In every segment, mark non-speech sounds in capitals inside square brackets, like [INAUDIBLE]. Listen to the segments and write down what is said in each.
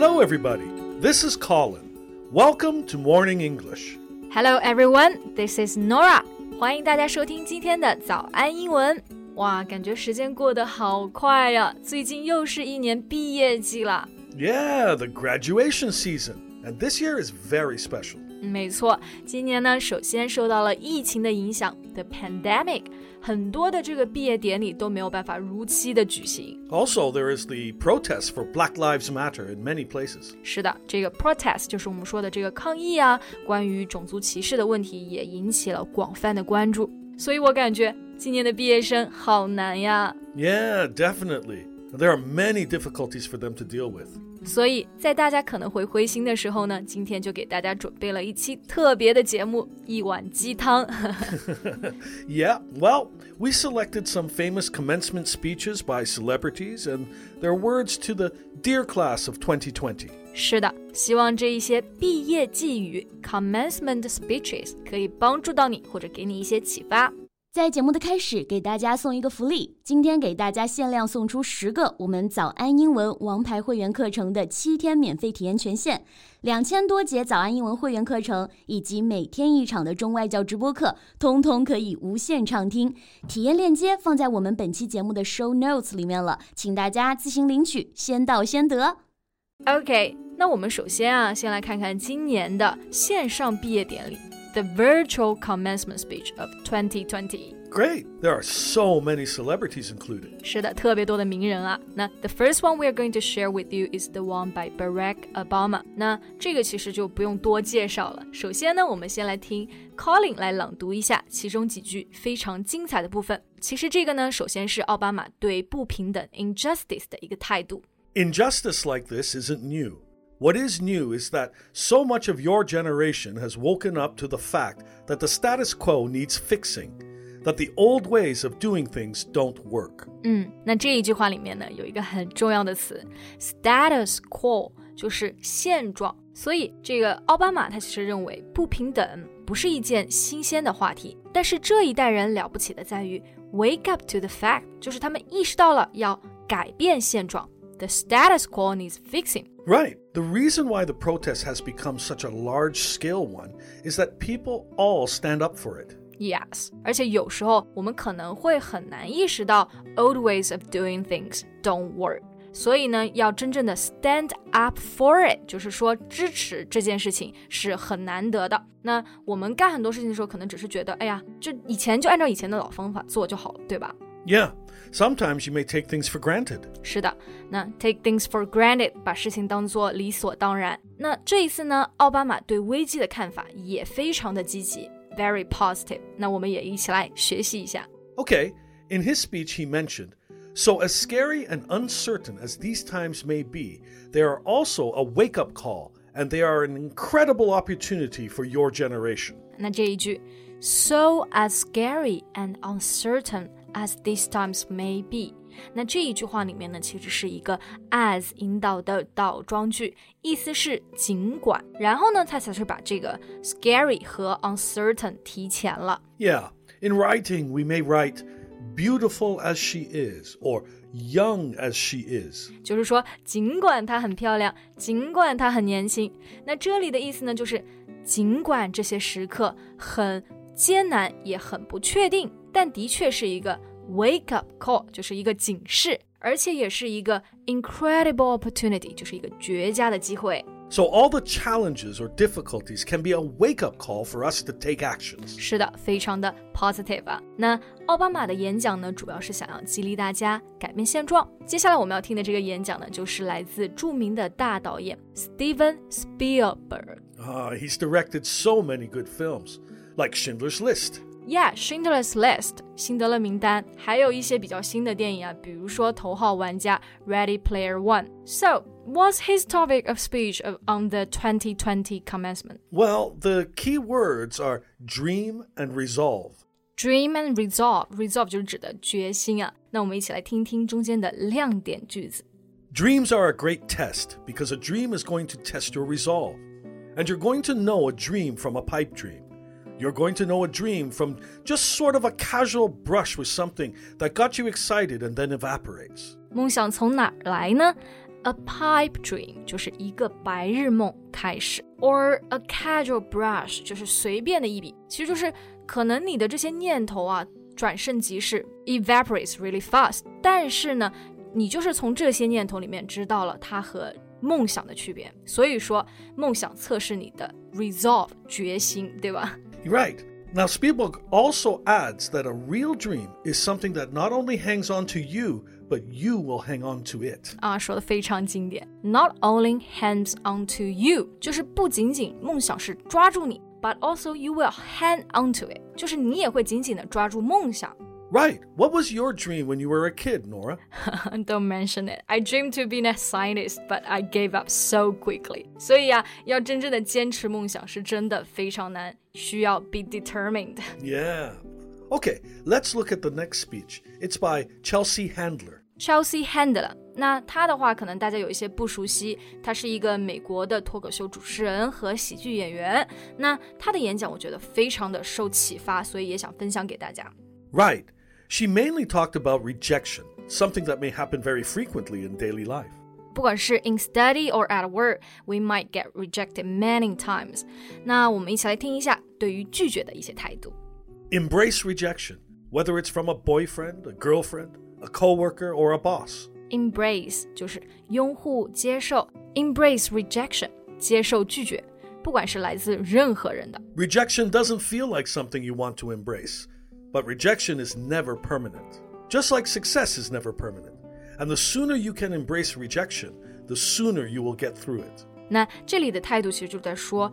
Hello, everybody. This is Colin. Welcome to Morning English. Hello, everyone. This is Norah. 欢迎大家收听今天的早安英文。哇，感觉时间过得好快呀！最近又是一年毕业季了。Yeah, the graduation season, and this year is very special. 没错，今年呢，首先受到了疫情的影响，the pandemic，很多的这个毕业典礼都没有办法如期的举行。 Also, there is the protest for Black Lives Matter in many places. 是的，这个 protest 就是我们说的这个抗议啊，关于种族歧视的问题也引起了广泛的关注。所以我感觉今年的毕业生好难呀。 Yeah, definitely. There are many difficulties for them to deal with. 所以在大家可能会灰心的时候呢，今天就给大家准备了一期特别的节目，一碗鸡汤。Yeah, well, we selected some famous commencement speeches by celebrities and their words to the Dear Class of 2020. 是的，希望这一些毕业寄语 （commencement speeches） 可以帮助到你，或者给你一些启发。在节目的开始，给大家送一个福利，今天给大家限量送出十个我们早安英文王牌会员课程的七天免费体验权限，两千多节早安英文会员课程以及每天一场的中外教直播课，通通可以无限畅听。体验链接放在我们本期节目的 show notes 里面了，请大家自行领取，先到先得。OK，那我们首先啊，先来看看今年的线上毕业典礼 ，the virtual commencement speech of 2020。 Great. There are so many celebrities included. 是的，特别多的名人啊。那 the first one we are going to share with you is the one by Barack Obama。那这个其实就不用多介绍了。首先呢，我们先来听 Colin 来朗读一下其中几句非常精彩的部分。其实这个呢，首先是奥巴马对不平等 injustice 的一个态度。 Injustice like this isn't new. What is new is that so much of your generation has woken up to the fact that the status quo needs fixing, that the old ways of doing things don't work. 嗯，那这一句话里面呢，有一个很重要的词，status quo，就是现状。所以这个奥巴马他其实认为不平等不是一件新鲜的话题，但是这一代人了不起的在于 wake up to the fact，就是他们意识到了要改变现状。The status quo needs fixing。 Right. The reason why the protest has become such a large scale one is that people all stand up for it. Yes，而且有时候我们可能会很难意识到 old ways of doing things don't work。所以呢，要真正的 stand up for it，就是说支持这件事情是很难得的。那我们干很多事情的时候，可能只是觉得，哎呀，就以前就按照以前的老方法做就好了，对吧？ Yeah. Sometimes you may take things for granted. 是的，那 take things for granted，把事情当做理所当然。那这一次呢，奥巴马对危机的看法也非常的积极，very positive。那我们也一起来学习一下。 Okay, in his speech, he mentioned So, as scary and uncertain as these times may be, they are also a wake up call, and they are an incredible opportunity for your generation. 那这一句，so as scary and uncertain as these times may be。那这一句话里面呢，其实是一个 as 引导的倒装句，意思是尽管，然后呢，他才是把这个 scary 和 uncertain 提前了。Yeah, in writing, we may write, beautiful as she is, or young as she is. 就是说，尽管她很漂亮，尽管她很年轻，那这里的意思呢，就是尽管这些时刻很艰难，也很不确定，但的确是一个 wake up call，就是一个警示，而且也是一个 incredible opportunity，就是一个绝佳的机会。 So, all the challenges or difficulties can be a wake up call for us to take actions. 是的，非常的 positive 啊。那奥巴马的演讲呢，主要是想要激励大家改变现状。接下来我们要听的这个演讲呢，就是来自着名的大导演 Steven Spielberg。 Ah, he's directed so many good films, like Schindler's List. Yeah, Schindler's List，辛德勒名单，还有一些比较新的电影啊，比如说《头号玩家》Ready Player One。So, what's his topic of speech of, on the 2020 commencement? Well, the key words are dream and resolve. Dream and resolve. Resolve 就是指的决心啊。那我们一起来听听中间的亮点句子。 Dreams are a great test because a dream is going to test your resolve. And you're going to know a dream from a pipe dream. You're going to know a dream from just sort of a casual brush with something that got you excited and then evaporates. 梦想从哪儿来呢 a pipe dream 就是一个白日梦开始，or a casual brush 就是随便的一笔，其实就是可能你的这些念头啊，转瞬即逝，evaporates really fast。但是呢，你就是从这些念头里面知道了它和梦想的区别。所以说，梦想测试你的 resolve 决心，对吧 ？Right. Now, Spielberg also adds that a real dream is something that not only hangs on to you, but you will hang on to it. 啊，说的非常经典。Not only hangs on to you，就是不仅仅梦想是抓住你，but also you will hang on to it，就是你也会紧紧的抓住梦想。 Right. What was your dream when you were a kid, Norah? [LAUGHS] Don't mention it. I dreamed to be a scientist, but I gave up so quickly. 所以呀、啊，要真正的坚持梦想是真的非常难，需要 be determined. [LAUGHS] Yeah. Okay, let's look at the next speech. It's by Chelsea Handler. Chelsea Handler. Handler，那她的话可能大家有一些不熟悉，她是一个美国的脱口秀主持人和喜剧演员。那她的演讲我觉得非常的受启发，所以也想分享给大家。Right. She mainly talked about rejection, something that may happen very frequently in daily life. 不管是 in study or at work, we might get rejected many times. 那我们一起来听一下对于拒绝的一些态度。Embrace rejection, whether it's from a boyfriend, a girlfriend, a coworker, or a boss. Embrace 就是拥护、接受，embrace rejection 接受拒绝，不管是来自任何人的。Rejection doesn't feel like something you want to embrace. But rejection is never permanent, just like success is never permanent. And the sooner you can embrace rejection, the sooner you will get through it. 那这里的态度其实就在说，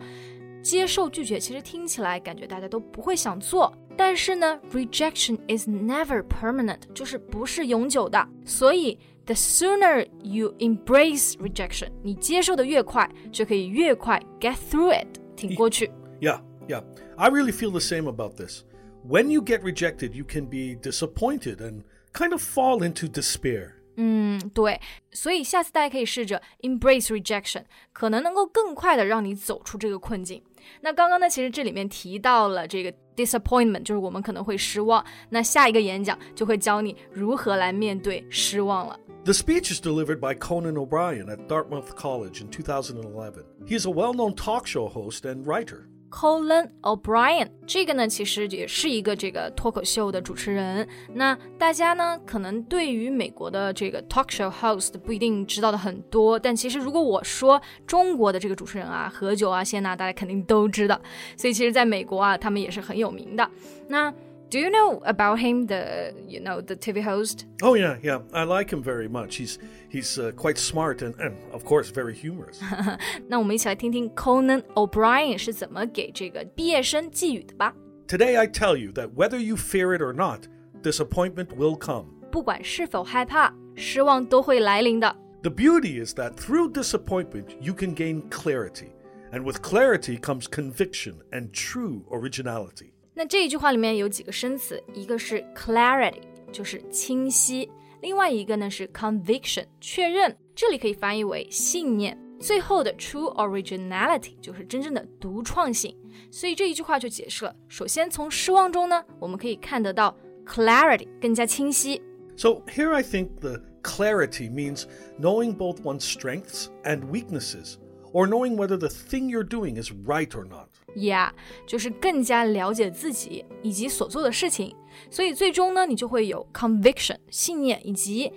接受拒绝，其实听起来感觉大家都不会想做，但是呢，rejection is never permanent，就是不是永久的。所以，the sooner you embrace rejection，你接受的越快，就可以越快 get through it，挺过去。Yeah, yeah. I really feel the same about this when you get rejected, you can be disappointed and kind of fall into despair. 嗯，对，所以下次大家可以试着 embrace rejection，可能能够更快的让你走出这个困境。那刚刚呢，其实这里面提到了这个 disappointment，就是我们可能会失望。那下一个演讲就会教你如何来面对失望了。The speech is delivered by Conan O'Brien at Dartmouth College in 2011. He is a well known talk show host and writer. Colin O'Brien，这个呢其实也是一个这个脱口秀的主持人。那大家呢可能对于美国的这个 talk show host 不一定知道的很多，但其实如果我说中国的这个主持人啊，何炅啊、谢娜，大家肯定都知道。所以其实在美国啊，他们也是很有名的。那 do you know about him, the you know the TV host? Oh yeah, yeah. I like him very much. He's he's uh, quite smart and, and of course very humorous. [LAUGHS] 那我们一起来听听 Conan O'Brien 是怎么给这个毕业生寄语的吧。Today I tell you that whether you fear it or not, disappointment will come. 不管是否害怕，失望都会来临的。The beauty is that through disappointment you can gain clarity, and with clarity comes conviction and true originality. 那这一句话里面有几个生词，一个是 clarity，就是清晰；另外一个呢是 conviction，确认。这里可以翻译为信念。最后的 true originality 就是真正的独创性。所以这一句话就解释了：首先从失望中呢，我们可以看得到 clarity 更加清晰。So here I think the clarity means knowing both one's strengths and weaknesses, or knowing whether the thing you're doing is right or not. Yeah，就是更加了解自己以及所做的事情，所以最终呢，你就会有 conviction 信念以及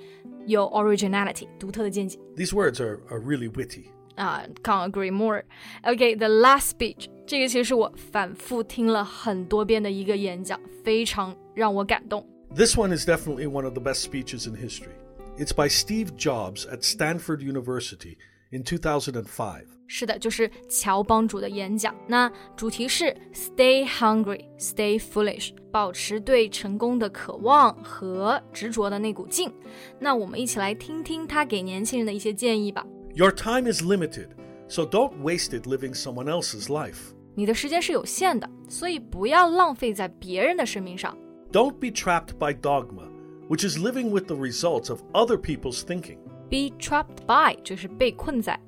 有 originality 独特的见解。These words are are really witty. 啊、uh,，can't agree more. Okay, the last speech，这个其实是我反复听了很多遍的一个演讲，非常让我感动。This one is definitely one of the best speeches in history. It's by Steve Jobs at Stanford University in 2005. 是的，就是乔帮主的演讲。那主题是 Stay hungry, stay foolish，保持对成功的渴望和执着的那股劲。那我们一起来听听他给年轻人的一些建议吧。Your time is limited, so don't waste it living someone else's life. 你的时间是有限的，所以不要浪费在别人的生命上。Don't be trapped by dogma, which is living with the results of other people's thinking. Be trapped by 就是被困在。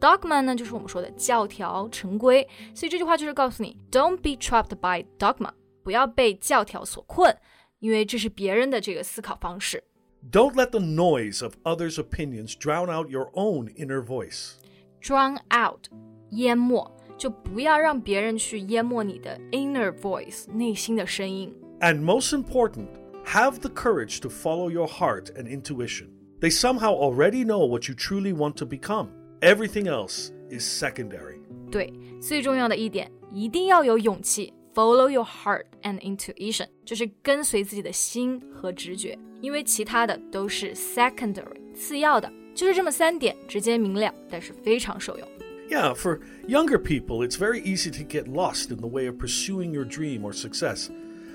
Dogma 呢，就是我们说的教条、成规，所以这句话就是告诉你，Don't be trapped by dogma，不要被教条所困，因为这是别人的这个思考方式。 Don't let the noise of others' opinions drown out your own inner voice. Drown out，淹没，就不要让别人去淹没你的 inner voice，内心的声音。 And most important, have the courage to follow your heart and intuition. They somehow already know what you truly want to become. Everything else is secondary. 对，最重要的一点，一定要有勇气，follow your heart and intuition，就是跟随自己的心和直觉，因为其他的都是 secondary，次要的。就是这么三点，直接明了，但是非常受用。 Yeah, for younger people, it's very easy to get lost in the way of pursuing your dream or success.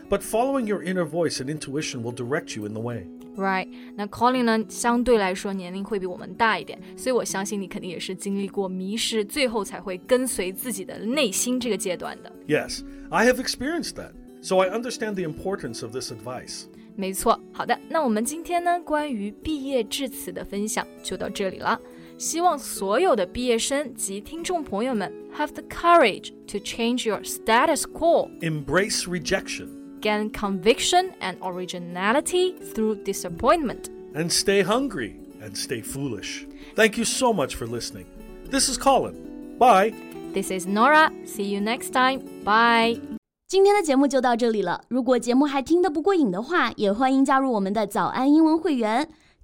But following your inner voice and intuition will direct you in the way. Right，那 Colin 呢，相对来说年龄会比我们大一点，所以我相信你肯定也是经历过迷失，最后才会跟随自己的内心这个阶段的。 Yes, I have experienced that. So I understand the importance of this advice. 没错，好的，那我们今天呢，关于毕业致辞的分享就到这里了。希望所有的毕业生及听众朋友们 have the courage to change your status quo, Embrace rejection gain conviction and originality through disappointment. And stay hungry and stay foolish. Thank you so much for listening. This is Colin. Bye. This is Norah. See you next time. Bye. 今天的节目就到这里了。如果节目还听得不过瘾的话，也欢迎加入我们的早安英文会员。